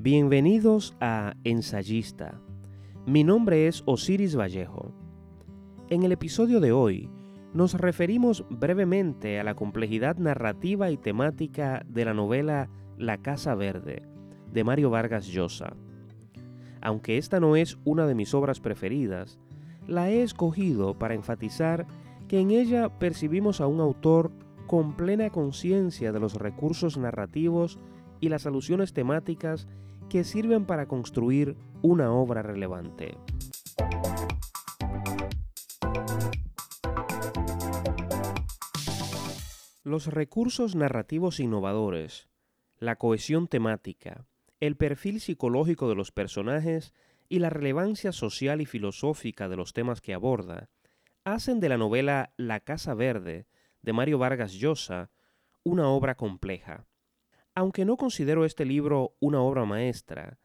Bienvenidos a Ensayista. Mi nombre es Osiris Vallejo. En el episodio de hoy nos referimos brevemente a la complejidad narrativa y temática de la novela La Casa Verde de Mario Vargas Llosa. Aunque esta no es una de mis obras preferidas, la he escogido para enfatizar que en ella percibimos a un autor con plena conciencia de los recursos narrativos y las alusiones temáticas que sirven para construir una obra relevante. Los recursos narrativos innovadores, la cohesión temática, el perfil psicológico de los personajes y la relevancia social y filosófica de los temas que aborda, hacen de la novela La Casa Verde de Mario Vargas Llosa una obra compleja. Aunque no considero este libro una obra maestra,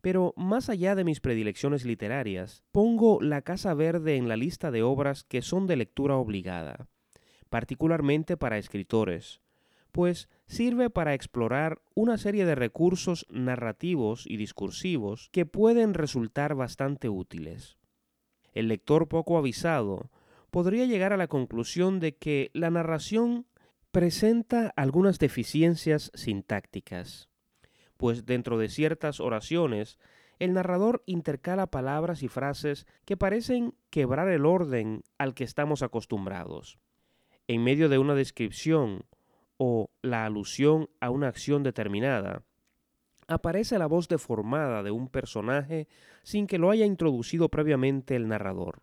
pero más allá de mis predilecciones literarias, pongo La Casa Verde en la lista de obras que son de lectura obligada, particularmente para escritores, pues sirve para explorar una serie de recursos narrativos y discursivos que pueden resultar bastante útiles. El lector poco avisado podría llegar a la conclusión de que la narración presenta algunas deficiencias sintácticas, pues dentro de ciertas oraciones el narrador intercala palabras y frases que parecen quebrar el orden al que estamos acostumbrados. En medio de una descripción o la alusión a una acción determinada, aparece la voz deformada de un personaje sin que lo haya introducido previamente el narrador.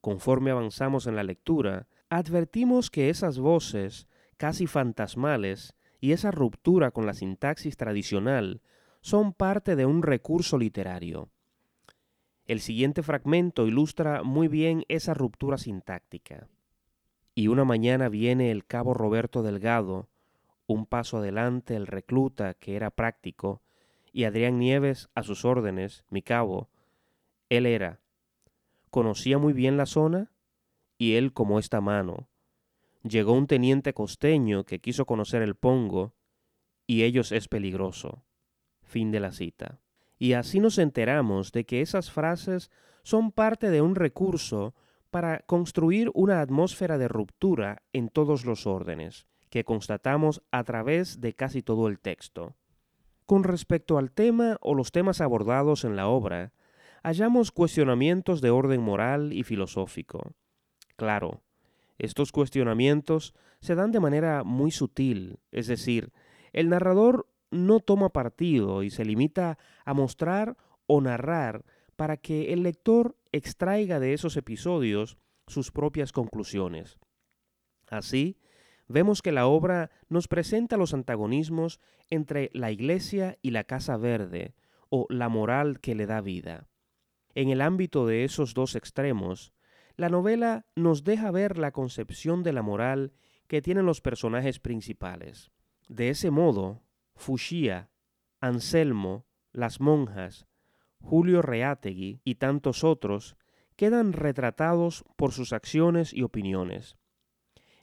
Conforme avanzamos en la lectura, advertimos que esas voces casi fantasmales y esa ruptura con la sintaxis tradicional son parte de un recurso literario. El siguiente fragmento ilustra muy bien esa ruptura sintáctica. Y una mañana viene el cabo Roberto Delgado, un paso adelante el recluta que era práctico, y Adrián Nieves a sus órdenes, mi cabo. Él era. Conocía muy bien la zona, y él como esta mano, llegó un teniente costeño que quiso conocer el Pongo, y ellos es peligroso. Fin de la cita. Y así nos enteramos de que esas frases son parte de un recurso para construir una atmósfera de ruptura en todos los órdenes, que constatamos a través de casi todo el texto. Con respecto al tema o los temas abordados en la obra, hallamos cuestionamientos de orden moral y filosófico. Claro, estos cuestionamientos se dan de manera muy sutil, es decir, el narrador no toma partido y se limita a mostrar o narrar para que el lector extraiga de esos episodios sus propias conclusiones. Así, vemos que la obra nos presenta los antagonismos entre la Iglesia y la Casa Verde, o la moral que le da vida. En el ámbito de esos dos extremos, la novela nos deja ver la concepción de la moral que tienen los personajes principales. De ese modo, Fushia, Anselmo, las monjas, Julio Reategui y tantos otros quedan retratados por sus acciones y opiniones.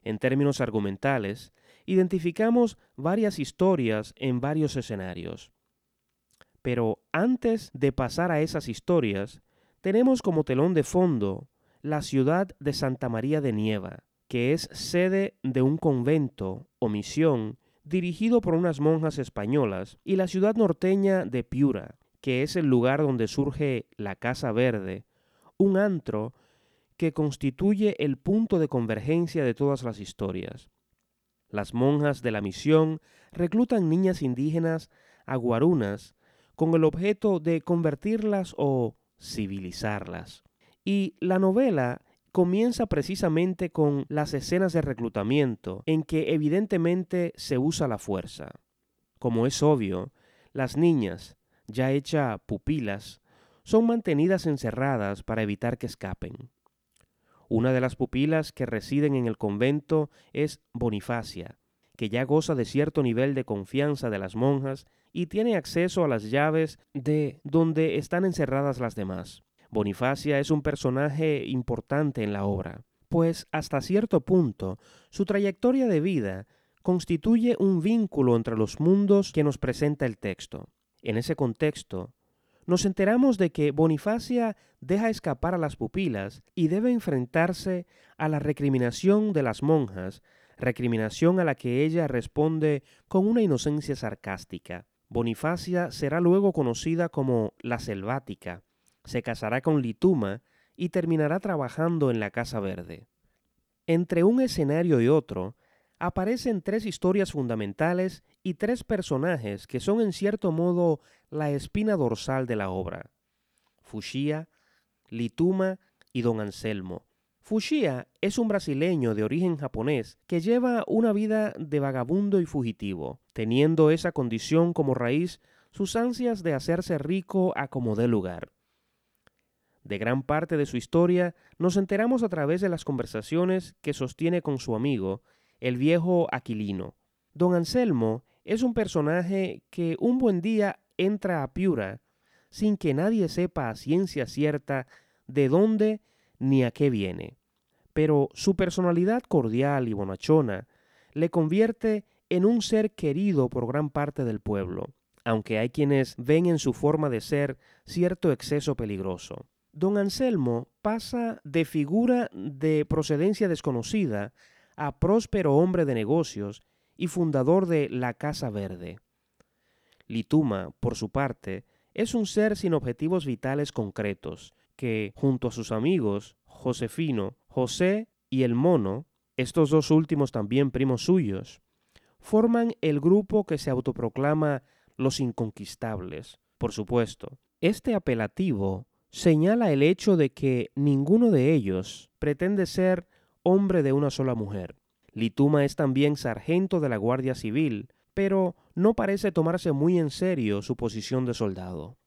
En términos argumentales, identificamos varias historias en varios escenarios. Pero antes de pasar a esas historias, tenemos como telón de fondo la ciudad de Santa María de Nieva, que es sede de un convento o misión dirigido por unas monjas españolas, y la ciudad norteña de Piura, que es el lugar donde surge la Casa Verde, un antro que constituye el punto de convergencia de todas las historias. Las monjas de la misión reclutan niñas indígenas aguarunas con el objeto de convertirlas o civilizarlas. Y la novela comienza precisamente con las escenas de reclutamiento, en que evidentemente se usa la fuerza. Como es obvio, las niñas, ya hechas pupilas, son mantenidas encerradas para evitar que escapen. Una de las pupilas que residen en el convento es Bonifacia, que ya goza de cierto nivel de confianza de las monjas y tiene acceso a las llaves de donde están encerradas las demás. Bonifacia es un personaje importante en la obra, pues hasta cierto punto su trayectoria de vida constituye un vínculo entre los mundos que nos presenta el texto. En ese contexto, nos enteramos de que Bonifacia deja escapar a las pupilas y debe enfrentarse a la recriminación de las monjas, recriminación a la que ella responde con una inocencia sarcástica. Bonifacia será luego conocida como la selvática, se casará con Lituma y terminará trabajando en la Casa Verde. Entre un escenario y otro, aparecen tres historias fundamentales y tres personajes que son en cierto modo la espina dorsal de la obra. Fushia, Lituma y Don Anselmo. Fushia es un brasileño de origen japonés que lleva una vida de vagabundo y fugitivo, teniendo esa condición como raíz sus ansias de hacerse rico a como dé lugar. De gran parte de su historia nos enteramos a través de las conversaciones que sostiene con su amigo, el viejo Aquilino. Don Anselmo es un personaje que un buen día entra a Piura sin que nadie sepa a ciencia cierta de dónde ni a qué viene. Pero su personalidad cordial y bonachona le convierte en un ser querido por gran parte del pueblo, aunque hay quienes ven en su forma de ser cierto exceso peligroso. Don Anselmo pasa de figura de procedencia desconocida a próspero hombre de negocios y fundador de la Casa Verde. Lituma, por su parte, es un ser sin objetivos vitales concretos, que, junto a sus amigos, Josefino, José y el Mono, estos dos últimos también primos suyos, forman el grupo que se autoproclama los inconquistables. Por supuesto, este apelativo señala el hecho de que ninguno de ellos pretende ser hombre de una sola mujer. Lituma es también sargento de la Guardia Civil, pero no parece tomarse muy en serio su posición de soldado.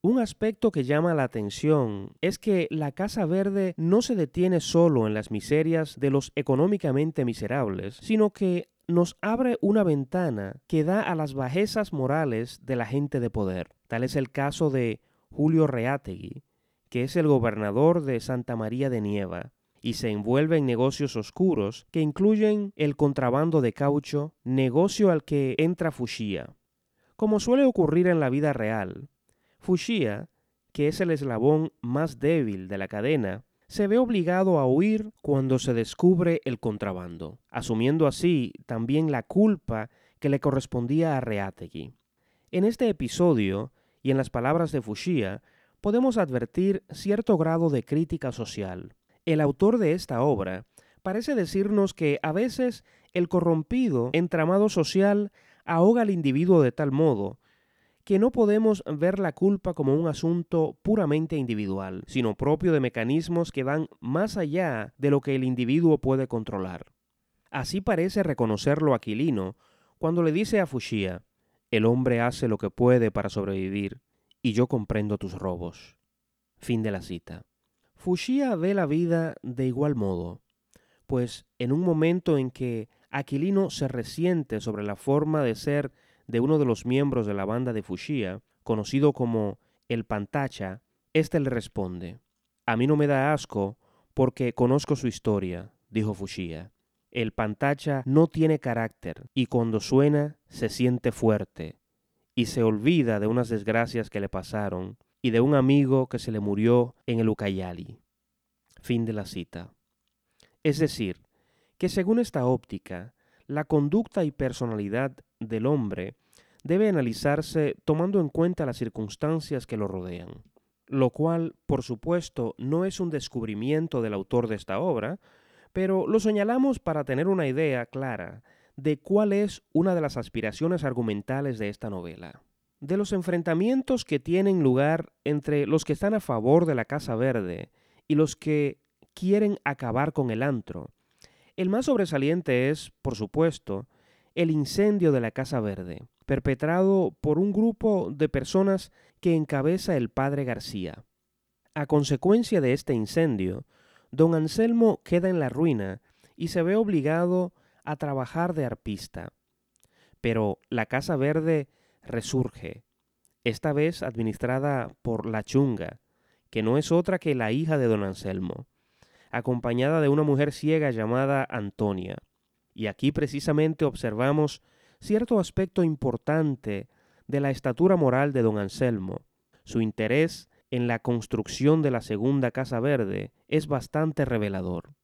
Un aspecto que llama la atención es que la Casa Verde no se detiene solo en las miserias de los económicamente miserables, sino que nos abre una ventana que da a las bajezas morales de la gente de poder. Tal es el caso de Julio Reátegui, que es el gobernador de Santa María de Nieva, y se envuelve en negocios oscuros que incluyen el contrabando de caucho, negocio al que entra Fushia. Como suele ocurrir en la vida real, Fushia, que es el eslabón más débil de la cadena, se ve obligado a huir cuando se descubre el contrabando, asumiendo así también la culpa que le correspondía a Reátegui. En este episodio, y en las palabras de Fushia, podemos advertir cierto grado de crítica social. El autor de esta obra parece decirnos que a veces el corrompido entramado social ahoga al individuo de tal modo que no podemos ver la culpa como un asunto puramente individual, sino propio de mecanismos que van más allá de lo que el individuo puede controlar. Así parece reconocerlo Aquilino cuando le dice a Fushia, el hombre hace lo que puede para sobrevivir, y yo comprendo tus robos. Fin de la cita. Fushia ve la vida de igual modo, pues en un momento en que Aquilino se resiente sobre la forma de ser de uno de los miembros de la banda de Fushia, conocido como el Pantacha, éste le responde, A mí no me da asco porque conozco su historia, dijo Fushia. El pantacha no tiene carácter y cuando suena se siente fuerte y se olvida de unas desgracias que le pasaron y de un amigo que se le murió en el Ucayali. Fin de la cita. Es decir, que según esta óptica, la conducta y personalidad del hombre debe analizarse tomando en cuenta las circunstancias que lo rodean, lo cual, por supuesto, no es un descubrimiento del autor de esta obra, pero lo señalamos para tener una idea clara de cuál es una de las aspiraciones argumentales de esta novela. De los enfrentamientos que tienen lugar entre los que están a favor de la Casa Verde y los que quieren acabar con el antro, el más sobresaliente es, por supuesto, el incendio de la Casa Verde, perpetrado por un grupo de personas que encabeza el padre García. A consecuencia de este incendio, don Anselmo queda en la ruina y se ve obligado a trabajar de arpista. Pero la Casa Verde resurge, esta vez administrada por la Chunga, que no es otra que la hija de don Anselmo, acompañada de una mujer ciega llamada Antonia. Y aquí precisamente observamos cierto aspecto importante de la estatura moral de don Anselmo. Su interés en la construcción de la segunda Casa Verde es bastante revelador.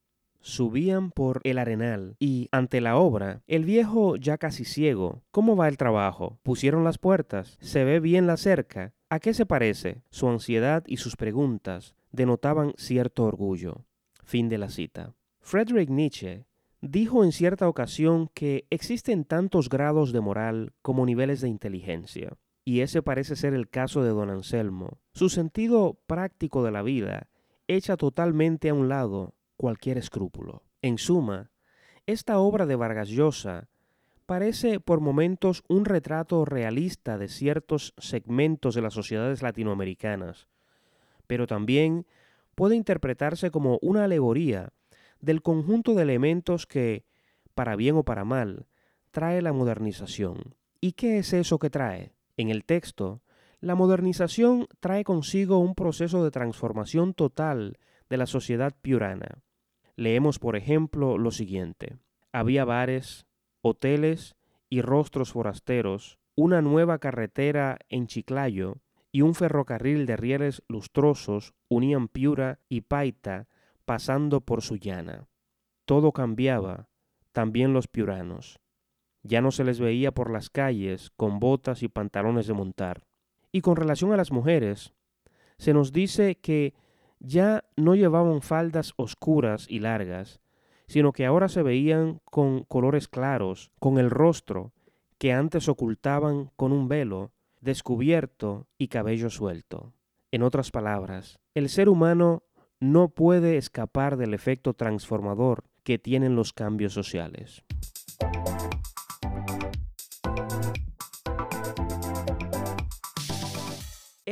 Subían por el arenal y, ante la obra, el viejo ya casi ciego. ¿Cómo va el trabajo? ¿Pusieron las puertas? ¿Se ve bien la cerca? ¿A qué se parece? Su ansiedad y sus preguntas denotaban cierto orgullo. Fin de la cita. Friedrich Nietzsche dijo en cierta ocasión que existen tantos grados de moral como niveles de inteligencia. Y ese parece ser el caso de don Anselmo. Su sentido práctico de la vida echa totalmente a un lado cualquier escrúpulo. En suma, esta obra de Vargas Llosa parece por momentos un retrato realista de ciertos segmentos de las sociedades latinoamericanas, pero también puede interpretarse como una alegoría del conjunto de elementos que, para bien o para mal, trae la modernización. ¿Y qué es eso que trae? En el texto, la modernización trae consigo un proceso de transformación total de la sociedad piurana. Leemos, por ejemplo, lo siguiente. Había bares, hoteles y rostros forasteros, una nueva carretera en Chiclayo y un ferrocarril de rieles lustrosos unían Piura y Paita pasando por su llana. Todo cambiaba, también los piuranos. Ya no se les veía por las calles con botas y pantalones de montar. Y con relación a las mujeres, se nos dice que ya no llevaban faldas oscuras y largas, sino que ahora se veían con colores claros, con el rostro que antes ocultaban con un velo, descubierto y cabello suelto. En otras palabras, el ser humano no puede escapar del efecto transformador que tienen los cambios sociales.